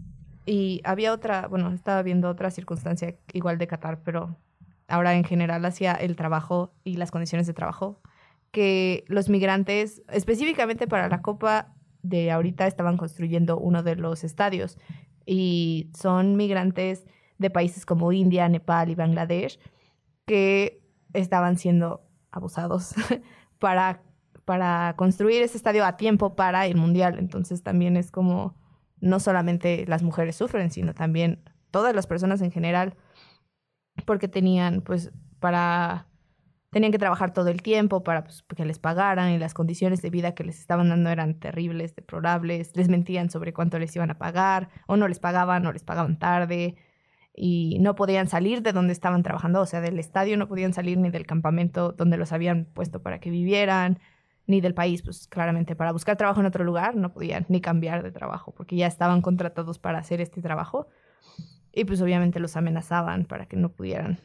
Y había otra, bueno, estaba viendo otra circunstancia igual de Qatar, pero ahora en general hacia el trabajo y las condiciones de trabajo, que los migrantes, específicamente para la Copa de ahorita, estaban construyendo uno de los estadios y son migrantes de países como India, Nepal y Bangladesh que estaban siendo abusados para, para construir ese estadio a tiempo para el Mundial. Entonces también es como no solamente las mujeres sufren, sino también todas las personas en general, porque tenían, pues, para, tenían que trabajar todo el tiempo para pues, que les pagaran y las condiciones de vida que les estaban dando eran terribles, deplorables, les mentían sobre cuánto les iban a pagar, o no les pagaban, o les pagaban tarde, y no podían salir de donde estaban trabajando, o sea, del estadio no podían salir ni del campamento donde los habían puesto para que vivieran, ni del país, pues claramente para buscar trabajo en otro lugar no podían ni cambiar de trabajo porque ya estaban contratados para hacer este trabajo y pues obviamente los amenazaban para que no pudieran,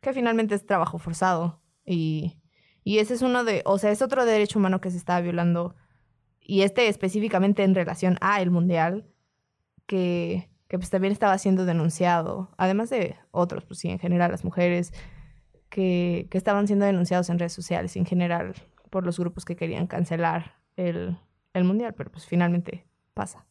que finalmente es trabajo forzado y, y ese es uno de, o sea, es otro derecho humano que se estaba violando y este específicamente en relación a el mundial que, que pues también estaba siendo denunciado, además de otros, pues sí, en general las mujeres que, que estaban siendo denunciados en redes sociales en general por los grupos que querían cancelar el, el mundial, pero pues finalmente pasa.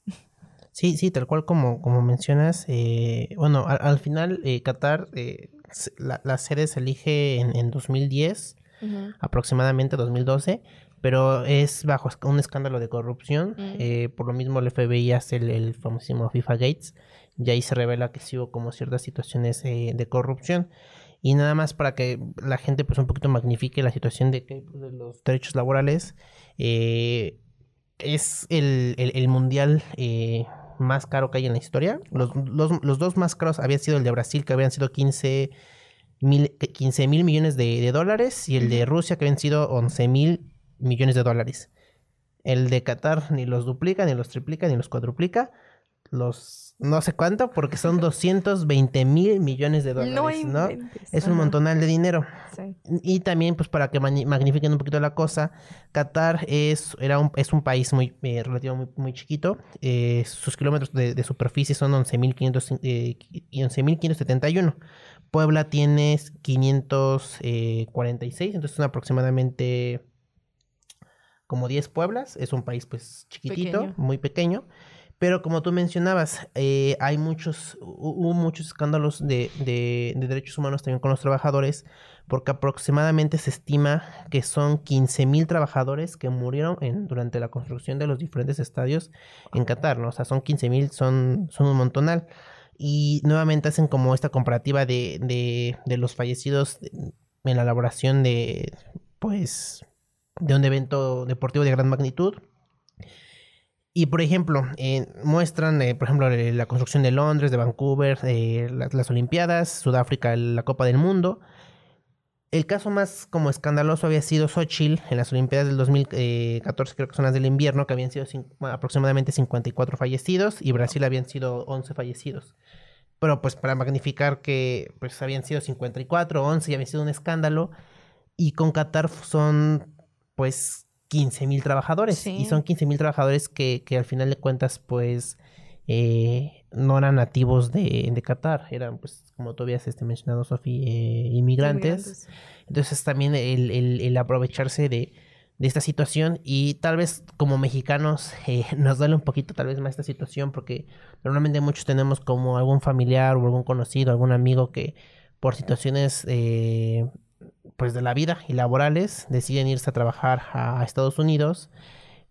Sí, sí, tal cual como, como mencionas. eh, bueno, al, al final eh, Qatar, eh, la, la sede se elige en, en 2010, aproximadamente 2012, pero es bajo un escándalo de corrupción. Mm. eh, por lo mismo el FBI hace el, el famosísimo FIFA Gates y ahí se revela que sí hubo como ciertas situaciones eh, de corrupción. Y nada más para que la gente pues un poquito magnifique la situación de, de los derechos laborales. eh, es el, el- el mundial más caro que hay en la historia. Los, los- los dos más caros habían sido el de Brasil, que habían sido 15 mil, 15 mil millones de, de dólares, y el de Rusia, que habían sido 11 mil millones de dólares. El de Qatar ni los duplica, ni los triplica, ni los cuadruplica. Los no sé cuánto, porque son 220 mil millones de dólares, ¿no? Es un montonal de dinero. Sí. Y también, pues, para que magnifiquen un poquito la cosa, Qatar es, era un, es un país muy eh, relativo muy, muy chiquito. eh, sus kilómetros de, de superficie son 11.500 eh, y 11.571. Puebla tiene 546, entonces son aproximadamente como 10 pueblas. Es un país, pues, chiquitito, Pequeño. muy pequeño. Pero como tú mencionabas, eh, hay muchos, hu- hubo muchos escándalos de, de- de derechos humanos también con los trabajadores, porque aproximadamente se estima que son 15.000 trabajadores que murieron en, durante la construcción de los diferentes estadios en Qatar, ¿no? O sea, son 15.000, son, son un montonal. Y nuevamente hacen como esta comparativa de, de, de los fallecidos en la elaboración de, pues, de un evento deportivo de gran magnitud. Y por ejemplo, eh, muestran, eh, por ejemplo, eh, la construcción de Londres, de Vancouver, eh, las, las Olimpiadas, Sudáfrica, la Copa del Mundo. El caso más como escandaloso había sido Xochitl en las Olimpiadas del 2014, creo que son las del invierno, que habían sido aproximadamente 54 fallecidos y Brasil habían sido 11 fallecidos. Pero pues para magnificar que pues habían sido 54, 11 y había sido un escándalo. Y con Qatar son pues 15 mil trabajadores. Sí. Y son 15 mil trabajadores que, que al final de cuentas pues eh, no eran nativos de, de Qatar. Eran pues como tú habías este, mencionado, Sofi, eh, inmigrantes. Entonces también el, el- el aprovecharse de, de esta situación y tal vez como mexicanos eh, nos duele un poquito tal vez más esta situación porque normalmente muchos tenemos como algún familiar o algún conocido, algún amigo que por situaciones eh, pues de la vida y laborales deciden irse a trabajar a Estados Unidos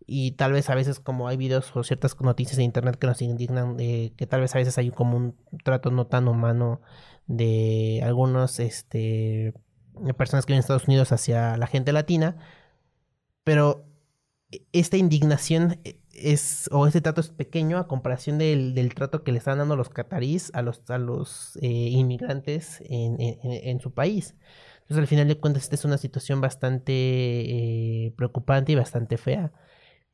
y tal vez a veces como hay videos o ciertas noticias en internet que nos indignan, de que tal vez a veces hay como un trato no tan humano de algunos este, personas que viven en Estados Unidos hacia la gente latina, pero esta indignación es, o este trato es pequeño a comparación del, del trato que le están dando los catarís a los, a los eh, inmigrantes en, en, su país. Entonces, al final de cuentas, esta es una situación bastante eh, preocupante y bastante fea.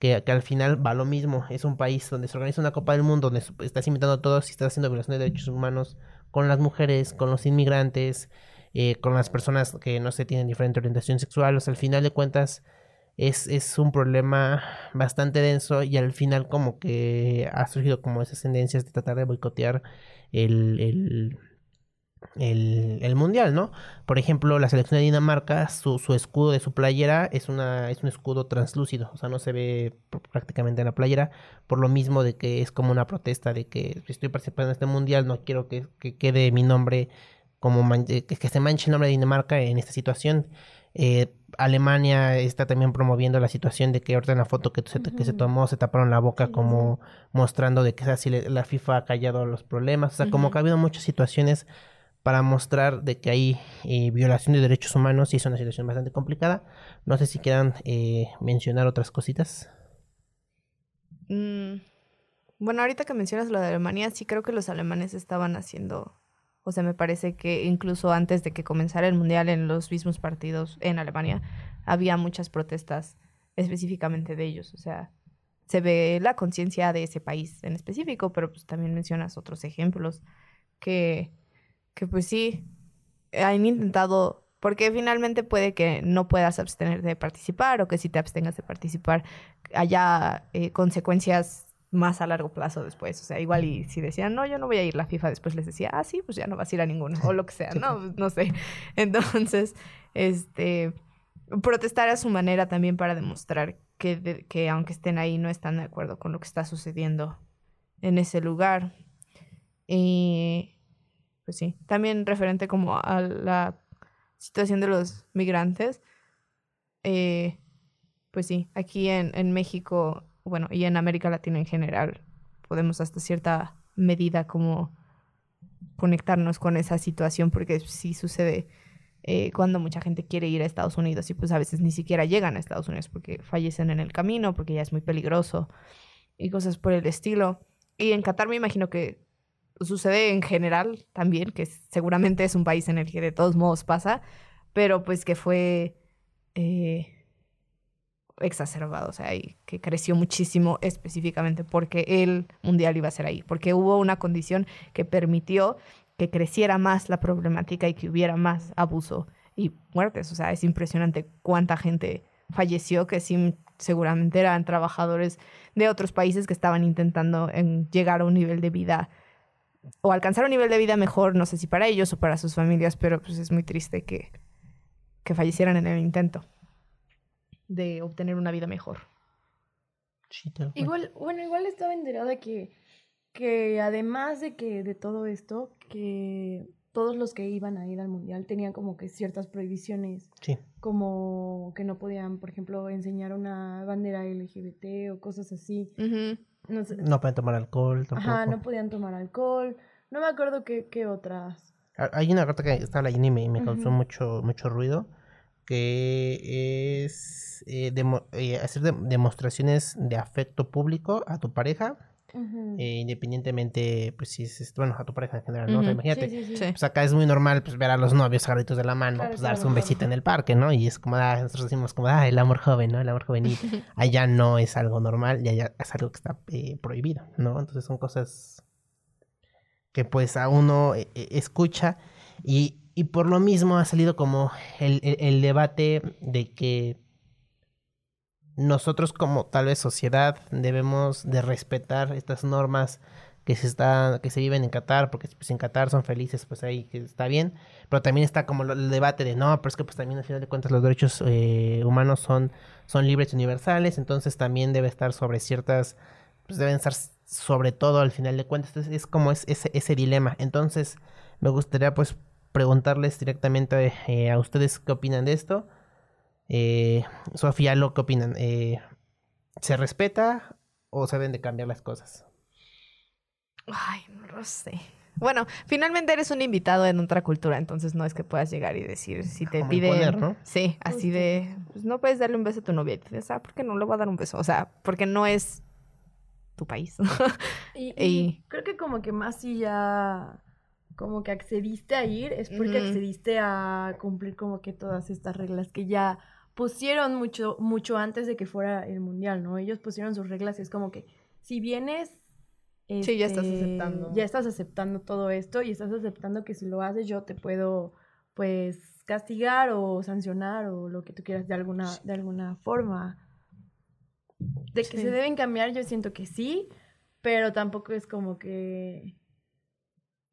Que, al final va lo mismo. Es un país donde se organiza una Copa del Mundo, donde estás invitando a todos y estás haciendo violaciones de derechos humanos con las mujeres, con los inmigrantes, eh, con las personas que no se tienen diferente orientación sexual. O sea, al final de cuentas, es, es un problema bastante denso y al final como que ha surgido como esas tendencias de tratar de boicotear el, el, mundial, ¿no? Por ejemplo, la selección de Dinamarca, su, su escudo de su playera es, una, es un escudo translúcido, o sea, no se ve prácticamente en la playera, por lo mismo de que es como una protesta de que estoy participando en este mundial, no quiero que, que quede mi nombre como que, que se manche el nombre de Dinamarca en esta situación. Eh, Alemania está también promoviendo la situación de que ahorita en la foto que se, que se tomó se taparon la boca como mostrando de que así la FIFA ha callado los problemas. O sea, como que ha habido muchas situaciones para mostrar de que hay eh, violación de derechos humanos y es una situación bastante complicada. No sé si quieran eh, mencionar otras cositas. Mm, bueno, ahorita que mencionas lo de Alemania, sí creo que los alemanes estaban haciendo o sea, me parece que incluso antes de que comenzara el Mundial en los mismos partidos en Alemania, había muchas protestas específicamente de ellos. O sea, se ve la conciencia de ese país en específico, pero pues también mencionas otros ejemplos que, que pues sí, han intentado, porque finalmente puede que no puedas abstener de participar o que si te abstengas de participar haya eh, consecuencias más a largo plazo después. O sea, igual y si decían, no, yo no voy a ir a la FIFA, después les decía, ah, sí, pues ya no vas a ir a ninguno, o lo que sea, no, no sé. Entonces, este, protestar a su manera también para demostrar que, que aunque estén ahí, no están de acuerdo con lo que está sucediendo en ese lugar. Y, pues sí, también referente como a la situación de los migrantes, eh, pues sí, aquí en, en México bueno, y en América Latina en general, podemos hasta cierta medida como conectarnos con esa situación, porque sí sucede eh, cuando mucha gente quiere ir a Estados Unidos y pues a veces ni siquiera llegan a Estados Unidos porque fallecen en el camino, porque ya es muy peligroso y cosas por el estilo. Y en Qatar me imagino que sucede en general también, que seguramente es un país en el que de todos modos pasa, pero pues que fue... Eh, exacerbado, o sea, y que creció muchísimo específicamente porque el mundial iba a ser ahí, porque hubo una condición que permitió que creciera más la problemática y que hubiera más abuso y muertes, o sea, es impresionante cuánta gente falleció que sí, seguramente eran trabajadores de otros países que estaban intentando en llegar a un nivel de vida o alcanzar un nivel de vida mejor, no sé si para ellos o para sus familias, pero pues es muy triste que, que fallecieran en el intento de obtener una vida mejor. igual, bueno, igual estaba enterada que, que además de que de todo esto, que todos los que iban a ir al mundial tenían como que ciertas prohibiciones. Sí. Como que no podían, por ejemplo, enseñar una bandera LGBT o cosas así. No, no podían tomar alcohol tampoco. Ajá, no podían tomar alcohol. No me acuerdo qué, qué otras. Hay una carta que estaba leyendo y me, causó mucho, mucho ruido que es eh, eh, hacer demostraciones de afecto público a tu pareja. Eh, independientemente, pues si es, bueno, a tu pareja en general, ¿no? imagínate, pues acá es muy normal, pues ver a los novios agarritos de la mano, pues darse un besito en el parque, ¿no? Y es como, ah, nosotros decimos como, ah, el amor joven, ¿no? El amor juvenil. allá no es algo normal y allá es algo que está prohibido, ¿no? Entonces son cosas que pues a uno escucha y y por lo mismo ha salido como el, el, debate de que nosotros como tal vez sociedad debemos de respetar estas normas que se está, que se viven en Qatar, porque pues en Qatar son felices, pues ahí está bien, pero también está como el debate de no, pero es que pues también al final de cuentas los derechos eh, humanos son, son libres y universales, entonces también debe estar sobre ciertas, pues deben estar sobre todo al final de cuentas, es, es como es, ese, ese dilema, entonces me gustaría pues preguntarles directamente eh, a ustedes qué opinan de esto. Eh, Sofía, lo que opinan. Eh, ¿Se respeta o se deben de cambiar las cosas? Ay, no lo sé. Bueno, finalmente eres un invitado en otra cultura, entonces no es que puedas llegar y decir si te Como imponer, ¿no? Sí, así de. Pues no puedes darle un beso a tu novia. Y te dices, ah, ¿por qué no le voy a dar un beso? O sea, porque no es tu país. Y, Y- y creo que como que más si ya como que accediste a ir, es porque accediste a cumplir como que todas estas reglas que ya pusieron mucho, mucho antes de que fuera el mundial, ¿no? Ellos pusieron sus reglas y es como que si vienes... Sí, ya estás este, aceptando. Ya estás aceptando todo esto y estás aceptando que si lo haces yo te puedo, pues, castigar o sancionar o lo que tú quieras de alguna, de alguna forma. De que Sí. se deben cambiar, yo siento que sí, pero tampoco es como que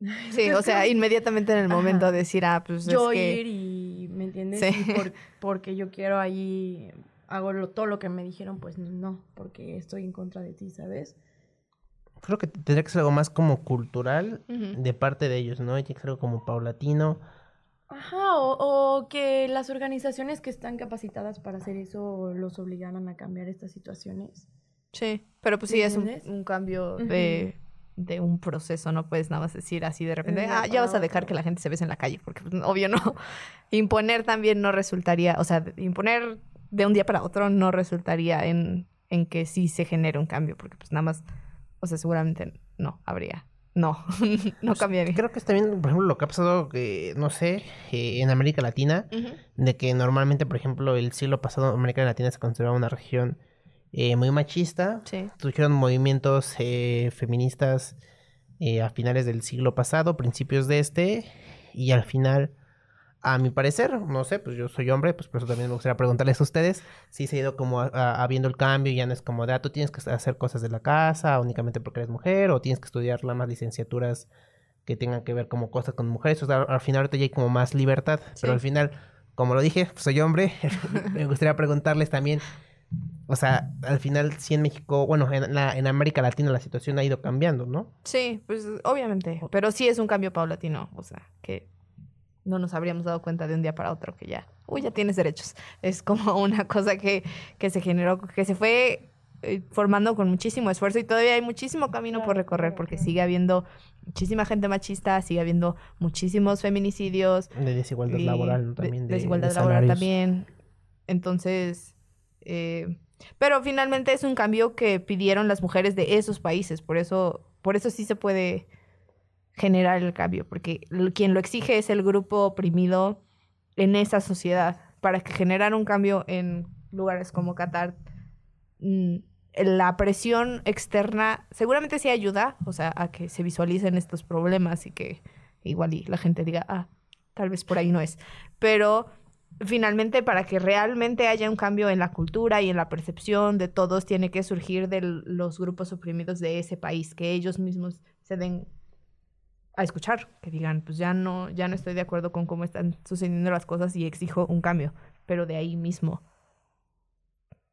sí, o sea, inmediatamente en el momento Ajá. de decir, ah, pues yo es que. ir y, ¿me entiendes? Sí. Y por- porque yo quiero ahí, hago lo- todo lo que me dijeron, pues no, porque estoy en contra de ti, ¿sabes? Creo que tendría que ser algo más como cultural de parte de ellos, ¿no? Tiene que ser algo como paulatino. Ajá, o, o que las organizaciones que están capacitadas para hacer eso los obligaran a cambiar estas situaciones. Sí, pero pues sí, ¿Me es un, cambio de, de un proceso, no puedes nada más decir así de repente, ah, ya vas a dejar que la gente se bese en la calle, porque pues, obvio no. Imponer también no resultaría, o sea, imponer de un día para otro no resultaría en, en que sí se genere un cambio, porque pues nada más, o sea, seguramente no habría, no, no cambiaría. Creo que es también, por ejemplo, lo que ha pasado, que, no sé, eh, en América Latina, de que normalmente, por ejemplo, el siglo pasado América Latina se consideraba una región eh, muy machista. Sí. Surgieron movimientos eh, feministas eh, a finales del siglo pasado, principios de este, y al final, a mi parecer, no sé, pues yo soy hombre, pues por eso también me gustaría preguntarles a ustedes si se ha ido como habiendo el cambio, ya no es como de, ah, tú tienes que hacer cosas de la casa únicamente porque eres mujer, o tienes que estudiar las más licenciaturas que tengan que ver como cosas con mujeres, o sea, al final ahorita ya hay como más libertad, pero al final, como lo dije, pues, soy hombre, me gustaría preguntarles también, o sea, al final sí en México, bueno, en, la, en América Latina la situación ha ido cambiando, ¿no? Sí, pues obviamente, pero sí es un cambio paulatino, o sea, que no nos habríamos dado cuenta de un día para otro que ya, uy, ya tienes derechos. Es como una cosa que, que se generó, que se fue eh, formando con muchísimo esfuerzo y todavía hay muchísimo camino por recorrer porque sigue habiendo muchísima gente machista, sigue habiendo muchísimos feminicidios, De desigualdad y laboral, ¿no? de- También de, desigualdad de laboral también. Entonces, eh, pero finalmente es un cambio que pidieron las mujeres de esos países, por eso, por eso sí se puede generar el cambio, porque quien lo exige es el grupo oprimido en esa sociedad. Para que generar un cambio en lugares como Qatar, mm, la presión externa seguramente sí ayuda, o sea, a que se visualicen estos problemas y que igual y la gente diga, ah, tal vez por ahí no es. Pero finalmente para que realmente haya un cambio en la cultura y en la percepción de todos, tiene que surgir de los grupos oprimidos de ese país, que ellos mismos se den a escuchar, que digan, pues ya no, ya no estoy de acuerdo con cómo están sucediendo las cosas y exijo un cambio, pero de ahí mismo.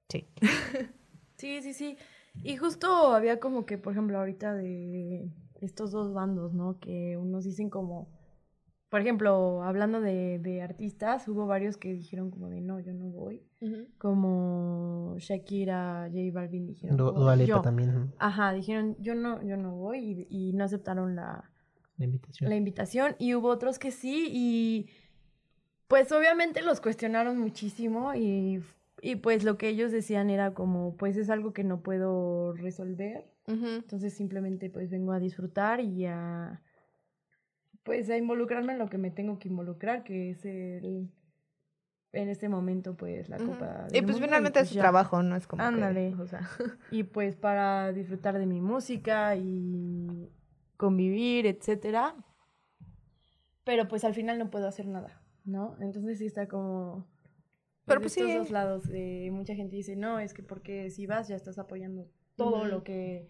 Sí. Sí, sí, sí. Y justo había como que, por ejemplo, ahorita de estos dos bandos, ¿no? Que unos dicen como, por ejemplo, hablando de, de artistas, hubo varios que dijeron como de, no, yo no voy. Como Shakira, J Balvin dijeron, Lipa yo. también, Ajá, dijeron, yo no, yo no voy y, y no aceptaron la, la invitación. la invitación y hubo otros que sí y pues obviamente los cuestionaron muchísimo y, y pues lo que ellos decían era como pues es algo que no puedo resolver entonces simplemente pues vengo a disfrutar y a pues a involucrarme en lo que me tengo que involucrar que es el en este momento pues la Ujú. copa Y pues Mundo, finalmente es pues su ya. trabajo, no es como que, Ándale. o sea, y pues para disfrutar de mi música y convivir, etcétera. Pero pues al final no puedo hacer nada, ¿no? Entonces sí está como Pero de pues estos sí. dos lados de mucha gente dice, "No, es que porque si vas ya estás apoyando todo lo que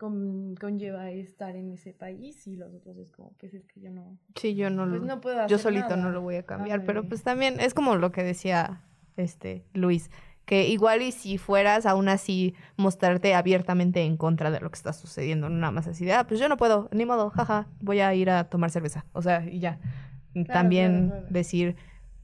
con- conlleva estar en ese país" y los otros es como, "Pues es que yo no sí, yo no, pues lo- no puedo hacer yo solito nada". no lo voy a cambiar, pero pues también es como lo que decía este Luis, que igual y si fueras aún así mostrarte abiertamente en contra de lo que está sucediendo, no nada más así de, ah, pues yo no puedo, ni modo, jaja, voy a ir a tomar cerveza, o sea, y ya. También claro, claro. decir,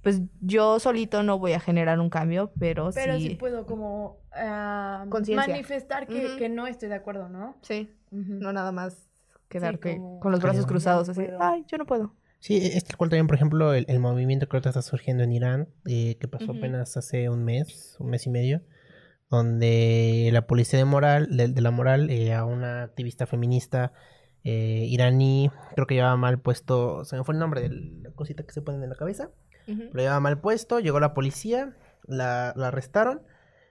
pues yo solito no voy a generar un cambio, pero, Pero sí. sí puedo como ah, Conciencia. manifestar que, que no estoy de acuerdo, ¿no? Sí, no nada más quedarte como- con los brazos no cruzados así, puedo. ay, yo no puedo. Sí, es tal cual también, por ejemplo, el, el movimiento que ahorita está surgiendo en Irán, eh, que pasó apenas hace un mes, un mes y medio, donde la policía de moral, de, de la moral, eh, a una activista feminista eh, iraní, creo que llevaba mal puesto, se me fue el nombre de la cosita que se ponen en la cabeza, lo llevaba mal puesto, llegó la policía, la, la arrestaron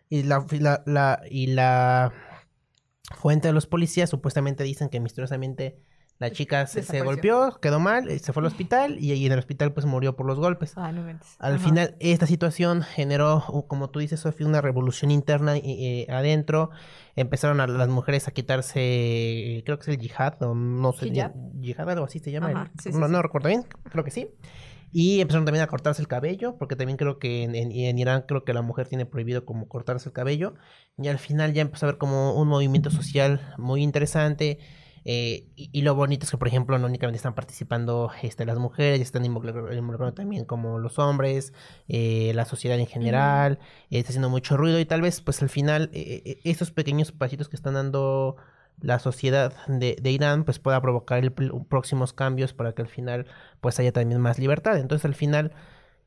y la, y la, la- y la fuente de los policías supuestamente dicen que misteriosamente la chica se, golpeó, quedó mal, eh, se fue al hospital y, y en el hospital pues murió por los golpes. Ah, no mentes. Al Ajá. final, esta situación generó, como tú dices, Sofía, una revolución interna eh, eh, adentro. Empezaron a las mujeres a quitarse, creo que es el yihad, o no sé, yihad, algo así se llama. Ajá, el- sí, sí, no, sí. no recuerdo bien, creo que sí. Y empezaron también a cortarse el cabello, porque también creo que en, en- en Irán creo que la mujer tiene prohibido como cortarse el cabello. Y al final ya empezó a ver como un movimiento social muy interesante. eh, y, y lo bonito es que, por ejemplo, no únicamente están participando este, las mujeres, están involucrando, también como los hombres, eh, la sociedad en general, eh, está haciendo mucho ruido y tal vez pues al final estos pequeños pasitos que están dando la sociedad de, de Irán pues pueda provocar el próximos cambios para que al final pues haya también más libertad. Entonces al final,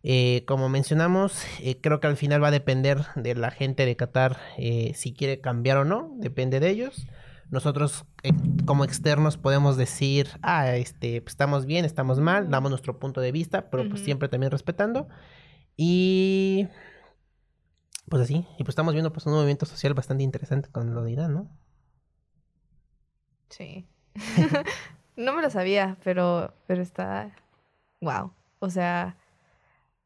eh, como mencionamos, eh, creo que al final va a depender de la gente de Qatar eh, si quiere cambiar o no, depende de ellos. Nosotros como externos podemos decir, ah, este, pues, estamos bien, estamos mal, damos nuestro punto de vista, pero pues siempre también respetando. Y pues así, y pues estamos viendo pues un movimiento social bastante interesante con lo de Irán, ¿no? Sí. no me lo sabía, pero, pero está. Wow. O sea.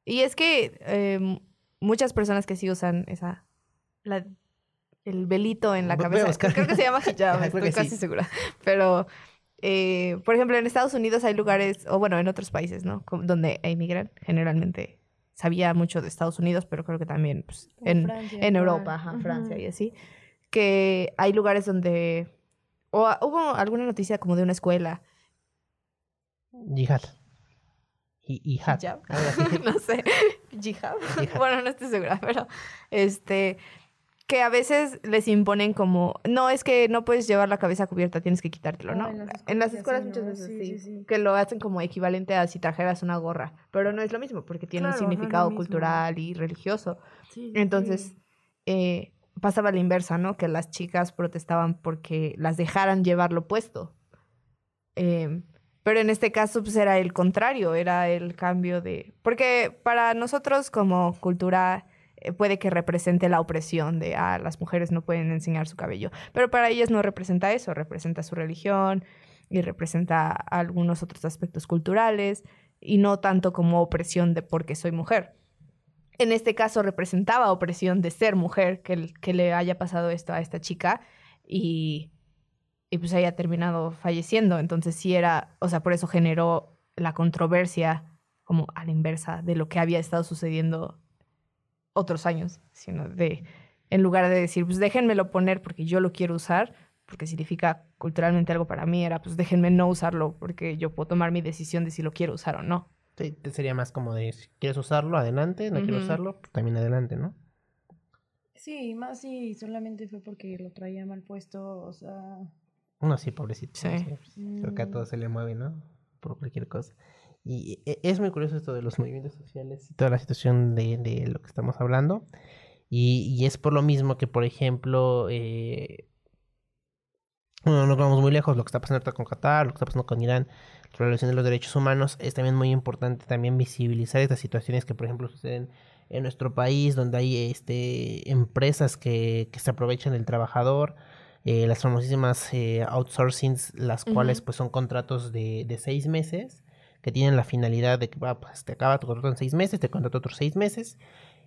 Y es que eh, muchas personas que sí usan esa. La, el velito en la cabeza. buscar. Creo que se llama hijab, estoy casi sí. segura. Pero. eh, por ejemplo, en Estados Unidos hay lugares, o bueno, en otros países, ¿no? Donde emigran, generalmente sabía mucho de Estados Unidos, pero creo que también pues, en, Francia, en. Europa, ajá. Francia y así, que hay lugares donde... O a- hubo alguna noticia como de una escuela. Yihad. Y, yihad. Hijab. algo así. no sé. Jihad. Jihad. bueno, no estoy segura, pero este que a veces les imponen como, no, es que no puedes llevar la cabeza cubierta, tienes que quitártelo, Ah, ¿no? en las en las escuelas muchas veces Sí, sí, sí, sí. que lo hacen como equivalente a si trajeras una gorra, pero no es lo mismo porque tiene Claro, un significado cultural y religioso. Sí, sí, Entonces, sí. eh, pasaba la inversa, ¿no? Que las chicas protestaban porque las dejaran llevarlo puesto. Eh, pero en este caso, pues era el contrario, era el cambio de... Porque para nosotros como cultura eh, puede que represente la opresión de, ah, las mujeres no pueden enseñar su cabello. Pero para ellas no representa eso, representa su religión y representa algunos otros aspectos culturales y no tanto como opresión de porque soy mujer en este caso representaba opresión de ser mujer que, le haya pasado esto a esta chica y, y pues haya terminado falleciendo. Entonces sí era, o sea, por eso generó la controversia como a la inversa de lo que había estado sucediendo otros años, sino de, en lugar de decir, pues déjenmelo poner porque yo lo quiero usar, porque significa culturalmente algo para mí, era pues déjenme no usarlo porque yo puedo tomar mi decisión de si lo quiero usar o no. Sí, sería más como de, si quieres usarlo, adelante, no quiero Ujú. usarlo, pues también adelante, ¿no? Sí, más si solamente fue porque lo traía mal puesto, o sea... No, sí, pobrecito. Sí. sí, pues, Creo que a mm, todos se le mueve, ¿no? Por cualquier cosa. Y e- es muy curioso esto de los movimientos sociales y toda la situación de, de lo que estamos hablando. Y, y es por lo mismo que, por ejemplo, eh, bueno, no vamos muy lejos, lo que está pasando ahorita con Qatar, lo que está pasando con Irán, la violación de los derechos humanos, es también muy importante también visibilizar estas situaciones que, por ejemplo, suceden en nuestro país, donde hay este empresas que, que se aprovechan del trabajador, eh, las famosísimas eh, outsourcings, las cuales pues son contratos de, de seis meses, que tienen la finalidad de que va, pues, te acaba tu contrato en seis meses, te contrato otros seis meses,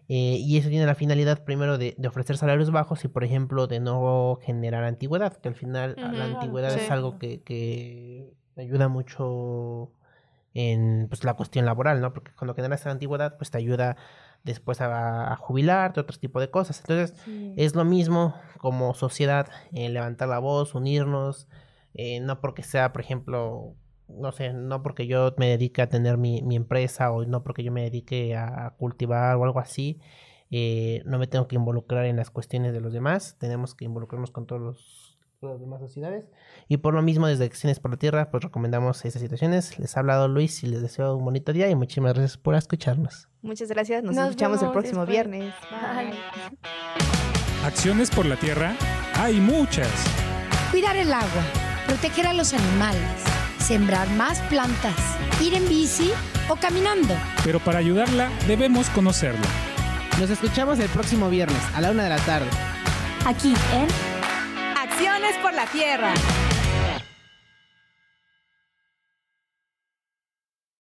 eh, y eso tiene la finalidad primero de, de ofrecer salarios bajos y, por ejemplo, de no generar antigüedad, que al final la antigüedad sí. es algo que, que ayuda mucho en pues, la cuestión laboral, ¿no? Porque cuando generas antigüedad, pues te ayuda después a, a jubilarte, otro tipo de cosas. Entonces, sí. es lo mismo como sociedad, eh, levantar la voz, unirnos, eh, no porque sea, por ejemplo, no sé, no porque yo me dedique a tener mi, mi empresa o no porque yo me dedique a cultivar o algo así, eh, no me tengo que involucrar en las cuestiones de los demás, tenemos que involucrarnos con todos los, todas las demás sociedades. Y por lo mismo, desde Acciones por la Tierra, pues recomendamos esas situaciones. Les ha hablado Luis y les deseo un bonito día y muchísimas gracias por escucharnos. Muchas gracias. Nos, Nos escuchamos el próximo después. viernes. Bye. Acciones por la tierra hay muchas. Cuidar el agua, proteger a los animales, sembrar más plantas, ir en bici o caminando. Pero para ayudarla debemos conocerla. Nos escuchamos el próximo viernes a la una de la tarde. Aquí en Acciones por la tierra.